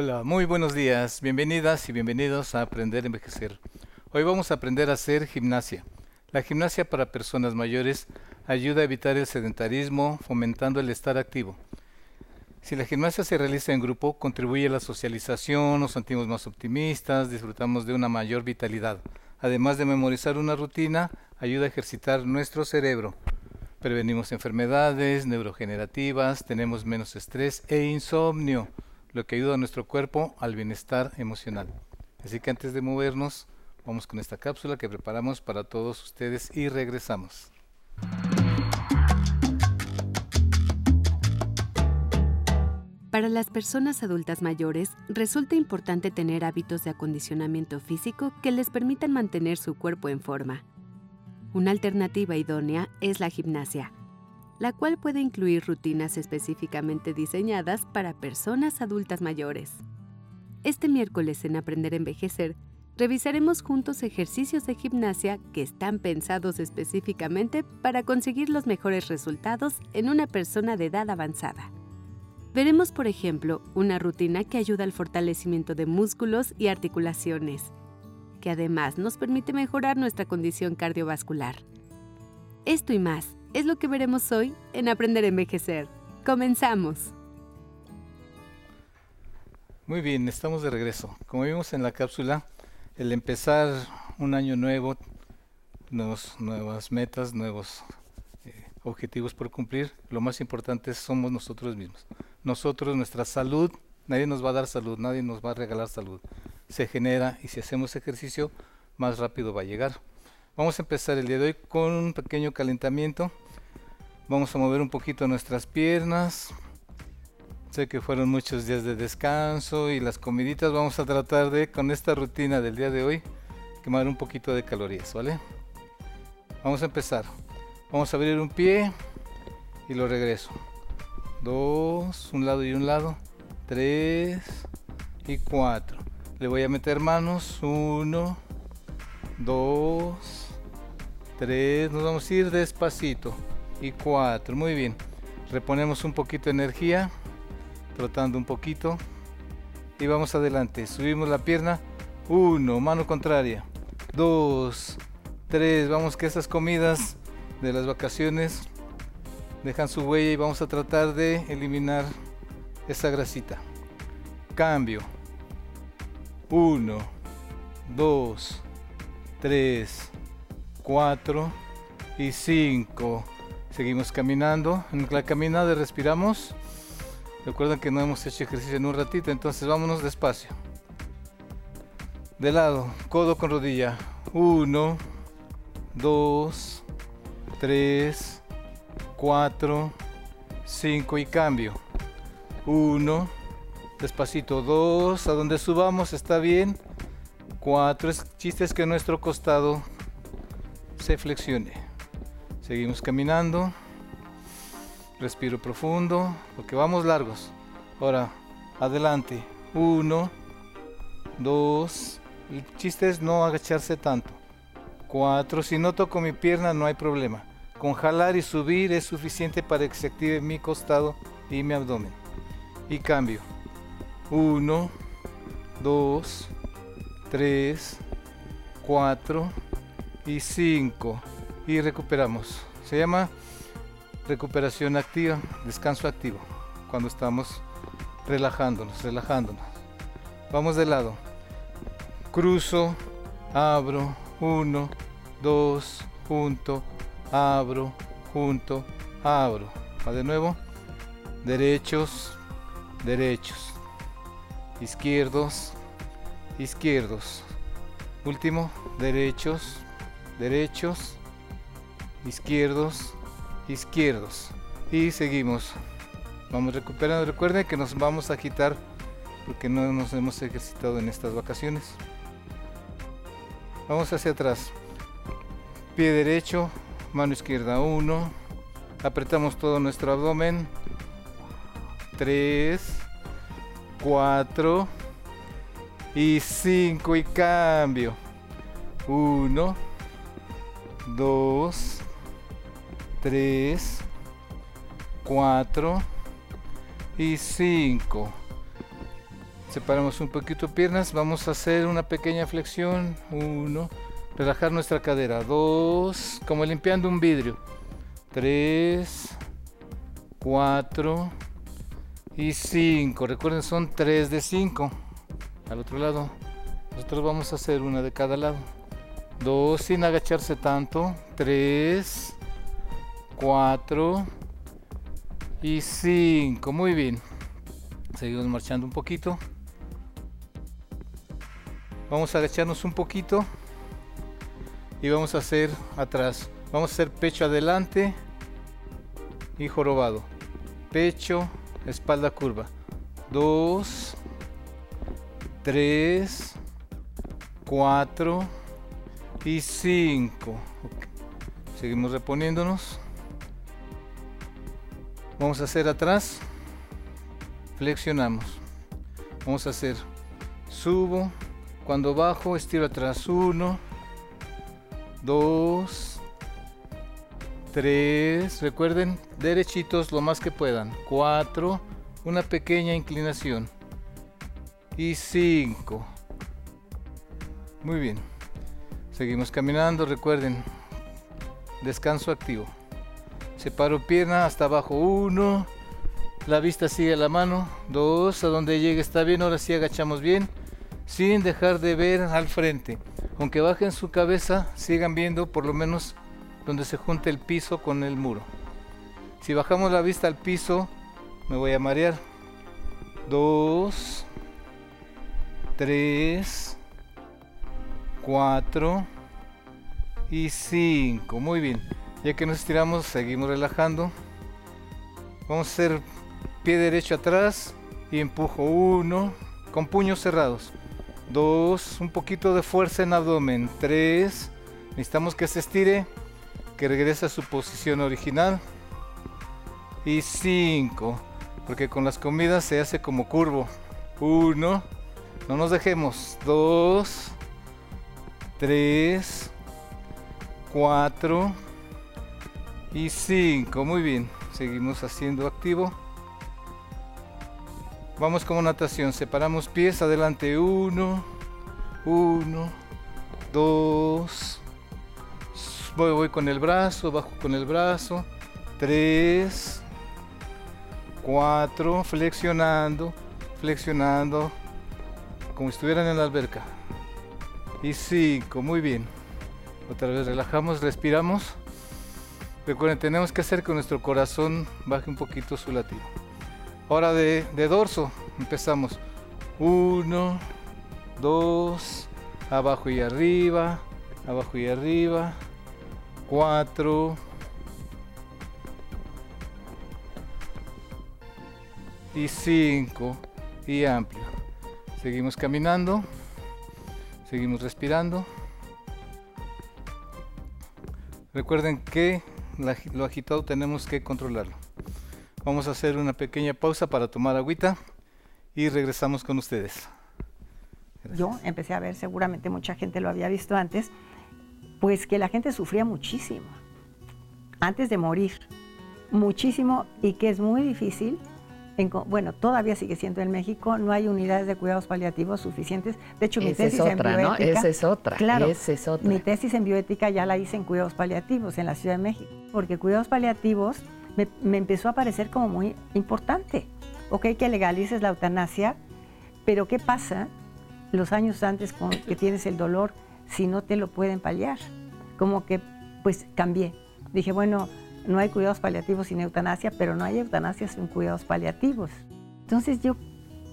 Hola, muy buenos días, bienvenidas y bienvenidos a Aprender a Envejecer. Hoy vamos a aprender a hacer gimnasia. La gimnasia para personas mayores ayuda a evitar el sedentarismo, fomentando el estar activo. Si la gimnasia se realiza en grupo, contribuye a la socialización, nos sentimos más optimistas, disfrutamos de una mayor vitalidad. Además de memorizar una rutina, ayuda a ejercitar nuestro cerebro. Prevenimos enfermedades neurogenerativas, tenemos menos estrés e insomnio lo que ayuda a nuestro cuerpo al bienestar emocional. Así que antes de movernos, vamos con esta cápsula que preparamos para todos ustedes y regresamos. Para las personas adultas mayores, resulta importante tener hábitos de acondicionamiento físico que les permitan mantener su cuerpo en forma. Una alternativa idónea es la gimnasia la cual puede incluir rutinas específicamente diseñadas para personas adultas mayores. Este miércoles en Aprender a Envejecer, revisaremos juntos ejercicios de gimnasia que están pensados específicamente para conseguir los mejores resultados en una persona de edad avanzada. Veremos, por ejemplo, una rutina que ayuda al fortalecimiento de músculos y articulaciones, que además nos permite mejorar nuestra condición cardiovascular. Esto y más es lo que veremos hoy en Aprender a Envejecer. Comenzamos. Muy bien, estamos de regreso. Como vimos en la cápsula, el empezar un año nuevo, nuevas metas, nuevos eh, objetivos por cumplir, lo más importante somos nosotros mismos. Nosotros, nuestra salud, nadie nos va a dar salud, nadie nos va a regalar salud. Se genera y si hacemos ejercicio, más rápido va a llegar. Vamos a empezar el día de hoy con un pequeño calentamiento. Vamos a mover un poquito nuestras piernas. Sé que fueron muchos días de descanso y las comiditas. Vamos a tratar de, con esta rutina del día de hoy, quemar un poquito de calorías, ¿vale? Vamos a empezar. Vamos a abrir un pie y lo regreso. Dos, un lado y un lado. Tres y cuatro. Le voy a meter manos. Uno, dos, 3, nos vamos a ir despacito. Y 4, muy bien. Reponemos un poquito de energía, trotando un poquito. Y vamos adelante. Subimos la pierna. 1, mano contraria. 2, 3, vamos que esas comidas de las vacaciones dejan su huella y vamos a tratar de eliminar esa grasita. Cambio. 1, 2, 3, 4 y 5. Seguimos caminando. En la caminada respiramos. Recuerden que no hemos hecho ejercicio en un ratito, entonces vámonos despacio. De lado, codo con rodilla. 1, 2, 3, 4, 5 y cambio. 1, despacito 2, a donde subamos está bien. 4, es chiste que nuestro costado se flexione. Seguimos caminando. Respiro profundo, porque vamos largos. Ahora, adelante. Uno, dos. El chiste es no agacharse tanto. Cuatro. Si no toco mi pierna, no hay problema. Con jalar y subir es suficiente para que se active mi costado y mi abdomen. Y cambio. Uno, dos, tres, cuatro y 5 y recuperamos. Se llama recuperación activa, descanso activo, cuando estamos relajándonos, relajándonos. Vamos de lado. Cruzo, abro, 1, 2, junto, abro, junto, abro. Va de nuevo. Derechos, derechos. Izquierdos, izquierdos. Último, derechos, derechos, izquierdos, izquierdos. Y seguimos. Vamos recuperando. Recuerden que nos vamos a agitar porque no nos hemos ejercitado en estas vacaciones. Vamos hacia atrás. Pie derecho, mano izquierda 1. Apretamos todo nuestro abdomen. 3, 4 y 5 y cambio. 1, 2, 3, 4 y 5. Separamos un poquito piernas. Vamos a hacer una pequeña flexión. Uno. Relajar nuestra cadera. Dos. Como limpiando un vidrio. Tres. Cuatro. Y cinco. Recuerden, son tres de cinco. Al otro lado. Nosotros vamos a hacer una de cada lado. Dos sin agacharse tanto. Tres. Cuatro. Y cinco. Muy bien. Seguimos marchando un poquito. Vamos a agacharnos un poquito. Y vamos a hacer atrás. Vamos a hacer pecho adelante y jorobado. Pecho, espalda curva. Dos, tres, cuatro y cinco. Seguimos reponiéndonos. Vamos a hacer atrás. Flexionamos. Vamos a hacer subo. Cuando bajo, estiro atrás. Uno, dos, tres. Recuerden, derechitos lo más que puedan. Cuatro. Una pequeña inclinación. Y cinco. Muy bien. Seguimos caminando. Recuerden, descanso activo. Separo pierna hasta abajo. Uno. La vista sigue a la mano. Dos. A donde llegue está bien. Ahora sí agachamos bien. Sin dejar de ver al frente. Aunque bajen su cabeza, sigan viendo por lo menos donde se junte el piso con el muro. Si bajamos la vista al piso, me voy a marear. Dos. Tres. Cuatro. Y cinco. Muy bien. Ya que nos estiramos, seguimos relajando. Vamos a hacer pie derecho atrás y empujo uno con puños cerrados. Dos, un poquito de fuerza en abdomen. Tres, necesitamos que se estire, que regrese a su posición original. Y cinco, porque con las comidas se hace como curvo. Uno, no nos dejemos. Dos, tres, cuatro y 5. Muy bien. Seguimos haciendo activo. Vamos como natación. Separamos pies. Adelante. 1. 1. 2. Voy, voy con el brazo. Bajo con el brazo. 3. 4. Flexionando. Flexionando. Como si estuvieran en la alberca. Y 5. Muy bien. Otra vez relajamos. Respiramos. Recuerden, tenemos que hacer que nuestro corazón baje un poquito su latido. Ahora de, dorso, empezamos. Uno, dos, abajo y arriba, abajo y arriba. Cuatro. Y cinco. Y amplio. Seguimos caminando. Seguimos respirando. Recuerden que lo agitado tenemos que controlarlo. Vamos a hacer una pequeña pausa para tomar agüita y regresamos con ustedes. Yo empecé a ver, seguramente mucha gente lo había visto antes, pues que la gente sufría muchísimo antes de morir, muchísimo y que es muy difícil bueno, todavía sigue siendo en México, no hay unidades de cuidados paliativos suficientes. De hecho, mi tesis en bioética, Esa es otra, claro, esa es otra. Mi tesis en bioética ya la hice en cuidados paliativos en la Ciudad de México, porque cuidados paliativos me, empezó a parecer como muy importante. Ok, que legalices la eutanasia, pero ¿qué pasa los años antes con que tienes el dolor si no te lo pueden paliar? Como que, pues cambié. Dije, bueno, no hay cuidados paliativos sin eutanasia, pero no hay eutanasia sin cuidados paliativos. Entonces yo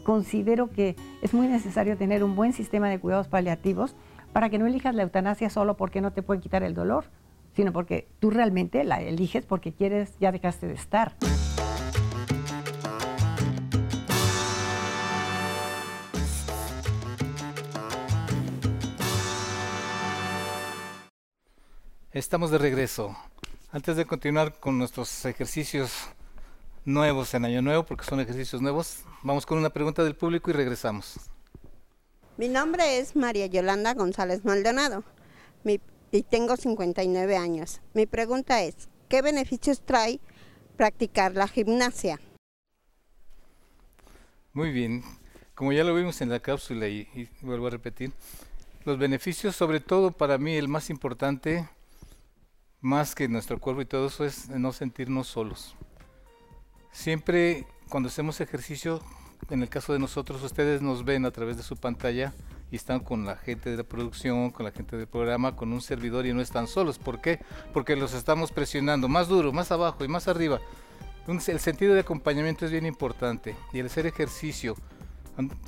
considero que es muy necesario tener un buen sistema de cuidados paliativos para que no elijas la eutanasia solo porque no te pueden quitar el dolor, sino porque tú realmente la eliges porque quieres, ya dejaste de estar. Estamos de regreso. Antes de continuar con nuestros ejercicios nuevos en Año Nuevo, porque son ejercicios nuevos, vamos con una pregunta del público y regresamos. Mi nombre es María Yolanda González Maldonado y tengo 59 años. Mi pregunta es, ¿qué beneficios trae practicar la gimnasia? Muy bien. como ya lo vimos en la cápsula y, y vuelvo a repetir, los beneficios, sobre todo para mí, el más importante, más que nuestro cuerpo y todo eso, es no sentirnos solos. Siempre cuando hacemos ejercicio, en el caso de nosotros, ustedes nos ven a través de su pantalla y están con la gente de la producción, con la gente del programa, con un servidor y no están solos. ¿Por qué? Porque los estamos presionando más duro, más abajo y más arriba. el sentido de acompañamiento es bien importante y el hacer ejercicio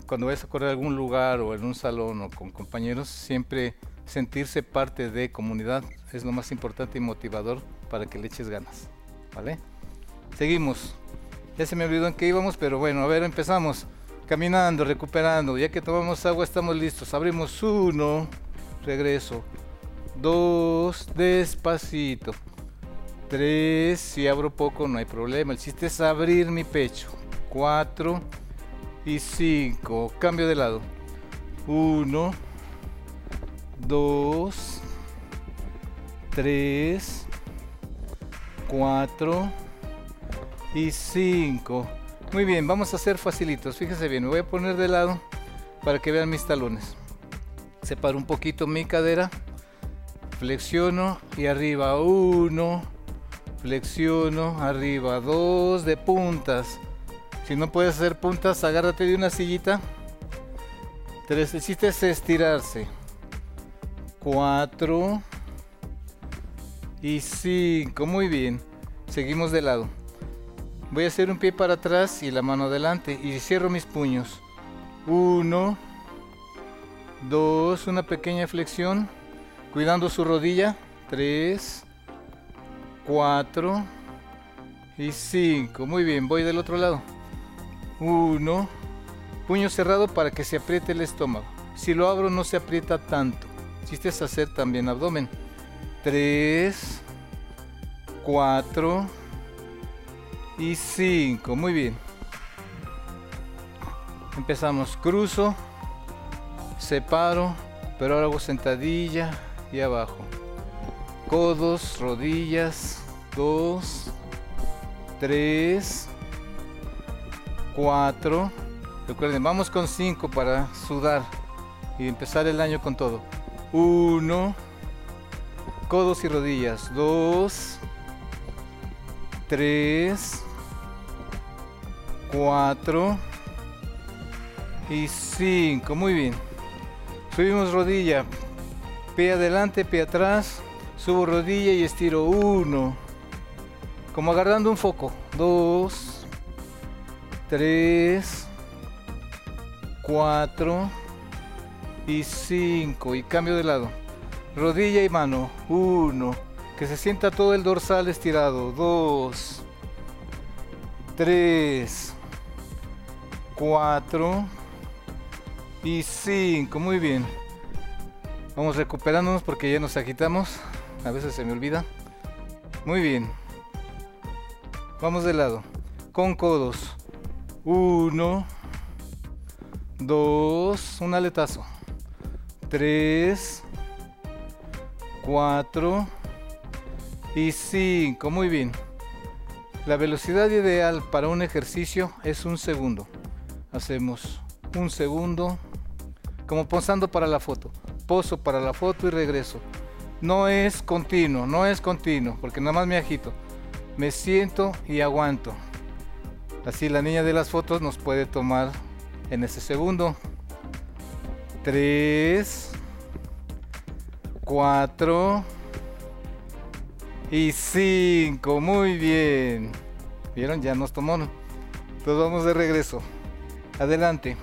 cuando vayas a correr a algún lugar o en un salón o con compañeros, siempre sentirse parte de comunidad es lo más importante y motivador para que le eches ganas. ¿Vale? Seguimos. Ya se me olvidó en qué íbamos, pero bueno, a ver, empezamos. Caminando, recuperando. Ya que tomamos agua, estamos listos. Abrimos uno, regreso. Dos, despacito. Tres, si abro poco no hay problema. El chiste es abrir mi pecho. Cuatro y cinco. Cambio de lado. Uno, dos, tres, cuatro y 5. Muy bien, vamos a hacer facilitos. Fíjese bien, me voy a poner de lado para que vean mis talones. Separo un poquito mi cadera. Flexiono y arriba 1. Flexiono, arriba 2 de puntas. Si no puedes hacer puntas, agárrate de una sillita. 3. El estirarse. 4 y 5. Muy bien. Seguimos de lado. Voy a hacer un pie para atrás y la mano adelante y cierro mis puños. Uno, dos, una pequeña flexión, cuidando su rodilla. Tres, cuatro y cinco. Muy bien, voy del otro lado. Uno, puño cerrado para que se apriete el estómago. Si lo abro no se aprieta tanto. Chiste es hacer también abdomen. Tres, cuatro y 5. Muy bien. Empezamos. Cruzo, separo, pero ahora hago sentadilla y abajo. Codos, rodillas. 2, 3, 4. Recuerden, vamos con 5 para sudar y empezar el año con todo. 1, codos y rodillas. 2, 3, 4 y 5. Muy bien. Subimos rodilla. Pie adelante, pie atrás. Subo rodilla y estiro 1. Como agarrando un foco. 2, 3, 4 y 5. Y cambio de lado. Rodilla y mano. 1. Que se sienta todo el dorsal estirado. 2, 3, 4 y 5. Muy bien. Vamos recuperándonos porque ya nos agitamos. A veces se me olvida. Muy bien. Vamos de lado. Con codos. 1, 2, un aletazo. 3, 4 y 5. Muy bien. La velocidad ideal para un ejercicio es un segundo hacemos un segundo, como posando para la foto. Poso para la foto y regreso. No es continuo, no es continuo, porque nada más me agito. Me siento y aguanto. Así la niña de las fotos nos puede tomar en ese segundo. 3, 4 y 5. Muy bien. ¿Vieron? Ya nos tomó. Entonces vamos de regreso. Adelante.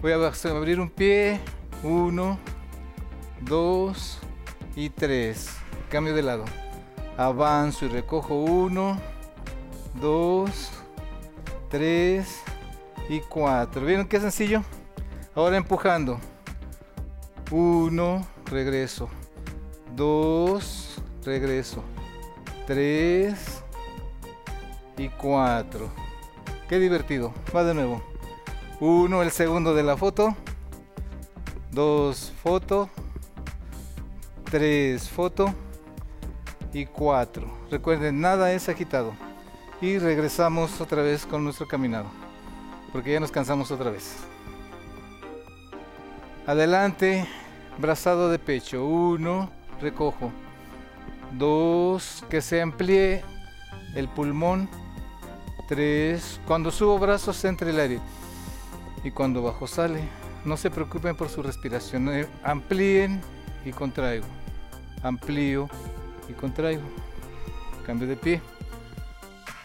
Voy a abrir un pie. Uno, dos y tres. Cambio de lado. Avanzo y recojo uno, dos, tres y cuatro. ¿Vieron qué sencillo? Ahora empujando. Uno, regreso. Dos, regreso. Tres y cuatro. Qué divertido. Va de nuevo. Uno, el segundo de la foto. Dos, foto. Tres, foto. Y cuatro. Recuerden, nada es agitado. Y regresamos otra vez con nuestro caminado. Porque ya nos cansamos otra vez. Adelante, brazado de pecho. Uno, recojo. Dos, que se amplíe el pulmón. Tres, cuando subo brazos entre el aire. Y cuando bajo sale. No se preocupen por su respiración. eh, Amplíen y contraigo. Amplío y contraigo. Cambio de pie.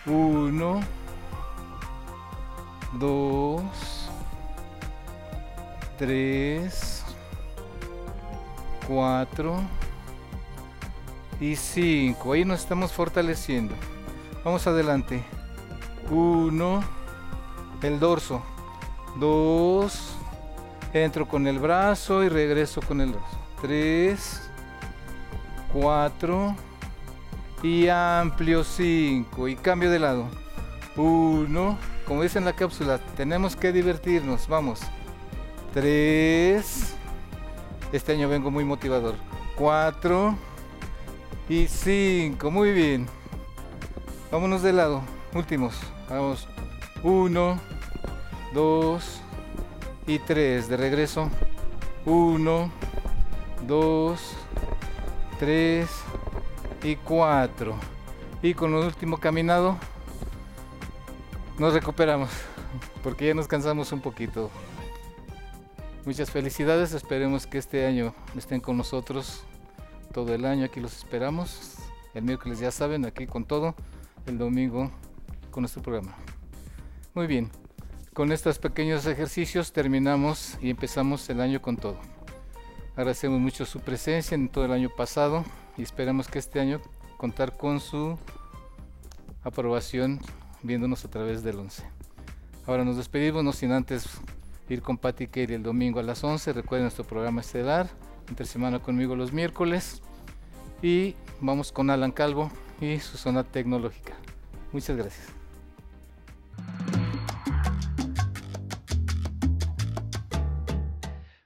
Uno, dos, tres, cuatro y cinco. Ahí nos estamos fortaleciendo. Vamos adelante. Uno, el dorso. Dos, entro con el brazo y regreso con el dorso. Tres, cuatro y amplio 5 y cambio de lado 1 como dice en la cápsula tenemos que divertirnos vamos 3 este año vengo muy motivador. 4 y 5 muy bien. Vámonos de lado. Últimos. Vamos. 1 2 y 3 de regreso. 1 2 3 y 4. Y con el último caminado nos recuperamos porque ya nos cansamos un poquito. Muchas felicidades, esperemos que este año estén con nosotros todo el año, aquí los esperamos. El miércoles ya saben, aquí con todo, el domingo con nuestro programa. Muy bien, con estos pequeños ejercicios terminamos y empezamos el año con todo. Agradecemos mucho su presencia en todo el año pasado y esperamos que este año contar con su aprobación viéndonos a través del 11. Ahora nos despedimos, no sin antes ir con Patti Kerry el domingo a las 11. Recuerden nuestro programa estelar, entre semana conmigo los miércoles. Y vamos con Alan Calvo y su zona tecnológica. Muchas gracias.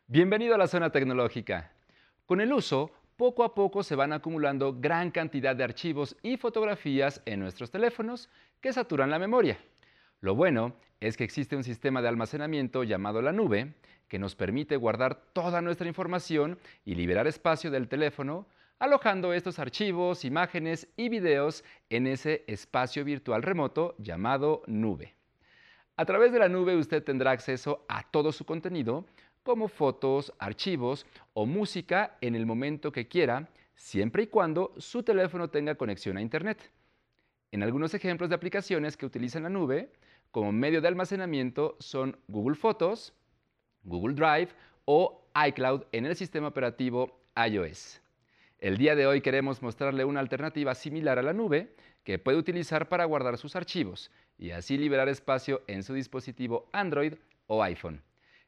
Bienvenido a la zona tecnológica. Con el uso, poco a poco se van acumulando gran cantidad de archivos y fotografías en nuestros teléfonos que saturan la memoria. Lo bueno es que existe un sistema de almacenamiento llamado la nube que nos permite guardar toda nuestra información y liberar espacio del teléfono, alojando estos archivos, imágenes y videos en ese espacio virtual remoto llamado nube. A través de la nube usted tendrá acceso a todo su contenido, como fotos, archivos o música en el momento que quiera, siempre y cuando su teléfono tenga conexión a Internet. En algunos ejemplos de aplicaciones que utilizan la nube como medio de almacenamiento son Google Fotos, Google Drive o iCloud en el sistema operativo iOS. El día de hoy queremos mostrarle una alternativa similar a la nube que puede utilizar para guardar sus archivos y así liberar espacio en su dispositivo Android o iPhone.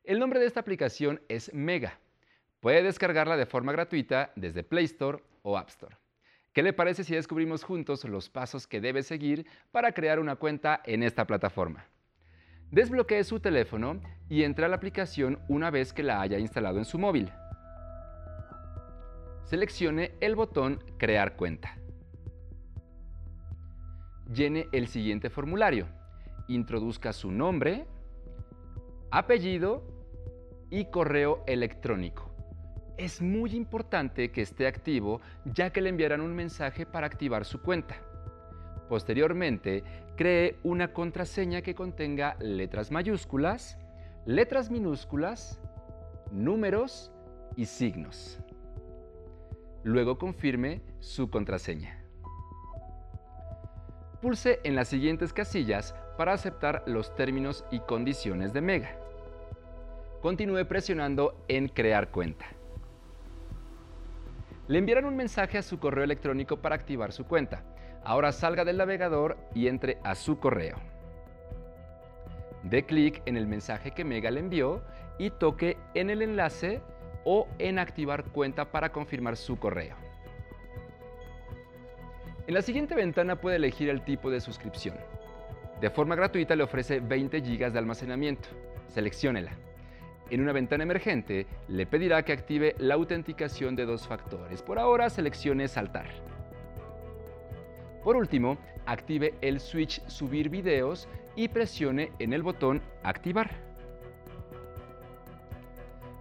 El nombre de esta aplicación es Mega. Puede descargarla de forma gratuita desde Play Store o App Store. ¿Qué le parece si descubrimos juntos los pasos que debe seguir para crear una cuenta en esta plataforma? Desbloquee su teléfono y entre a la aplicación una vez que la haya instalado en su móvil. Seleccione el botón Crear cuenta. Llene el siguiente formulario. Introduzca su nombre, apellido y correo electrónico. Es muy importante que esté activo ya que le enviarán un mensaje para activar su cuenta. Posteriormente, cree una contraseña que contenga letras mayúsculas, letras minúsculas, números y signos. Luego confirme su contraseña. Pulse en las siguientes casillas para aceptar los términos y condiciones de Mega. Continúe presionando en Crear cuenta. Le enviarán un mensaje a su correo electrónico para activar su cuenta. Ahora salga del navegador y entre a su correo. Dé clic en el mensaje que Mega le envió y toque en el enlace o en activar cuenta para confirmar su correo. En la siguiente ventana puede elegir el tipo de suscripción. De forma gratuita le ofrece 20 GB de almacenamiento. Selecciónela. En una ventana emergente le pedirá que active la autenticación de dos factores. Por ahora seleccione Saltar. Por último, active el switch Subir videos y presione en el botón Activar.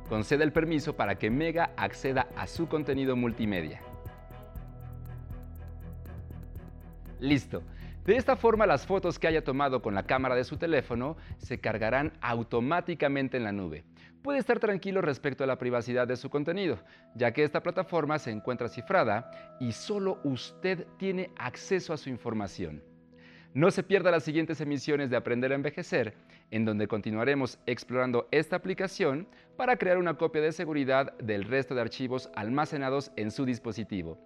conceda el permiso para que Mega acceda a su contenido multimedia. Listo. De esta forma las fotos que haya tomado con la cámara de su teléfono se cargarán automáticamente en la nube. Puede estar tranquilo respecto a la privacidad de su contenido, ya que esta plataforma se encuentra cifrada y solo usted tiene acceso a su información. No se pierda las siguientes emisiones de Aprender a Envejecer, en donde continuaremos explorando esta aplicación para crear una copia de seguridad del resto de archivos almacenados en su dispositivo.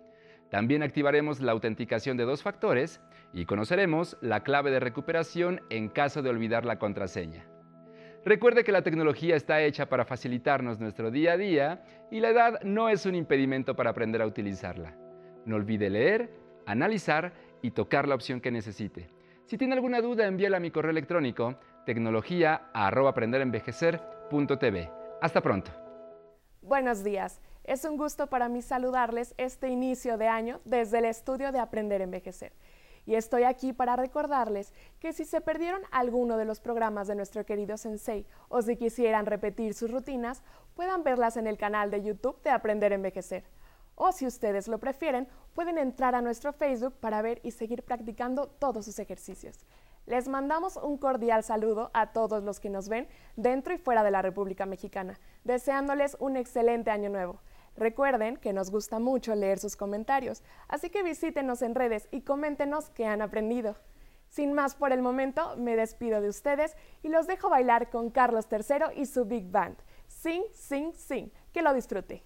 También activaremos la autenticación de dos factores y conoceremos la clave de recuperación en caso de olvidar la contraseña. Recuerde que la tecnología está hecha para facilitarnos nuestro día a día y la edad no es un impedimento para aprender a utilizarla. No olvide leer, analizar y tocar la opción que necesite. Si tiene alguna duda, envíela a mi correo electrónico tecnología@aprenderenvejecer.tv. Hasta pronto. Buenos días. Es un gusto para mí saludarles este inicio de año desde el estudio de Aprender a Envejecer. Y estoy aquí para recordarles que si se perdieron alguno de los programas de nuestro querido Sensei o si quisieran repetir sus rutinas, puedan verlas en el canal de YouTube de Aprender a Envejecer. O si ustedes lo prefieren, pueden entrar a nuestro Facebook para ver y seguir practicando todos sus ejercicios. Les mandamos un cordial saludo a todos los que nos ven dentro y fuera de la República Mexicana, deseándoles un excelente año nuevo. Recuerden que nos gusta mucho leer sus comentarios, así que visítenos en redes y coméntenos qué han aprendido. Sin más por el momento, me despido de ustedes y los dejo bailar con Carlos III y su Big Band. Sing, sing, sing. Que lo disfrute.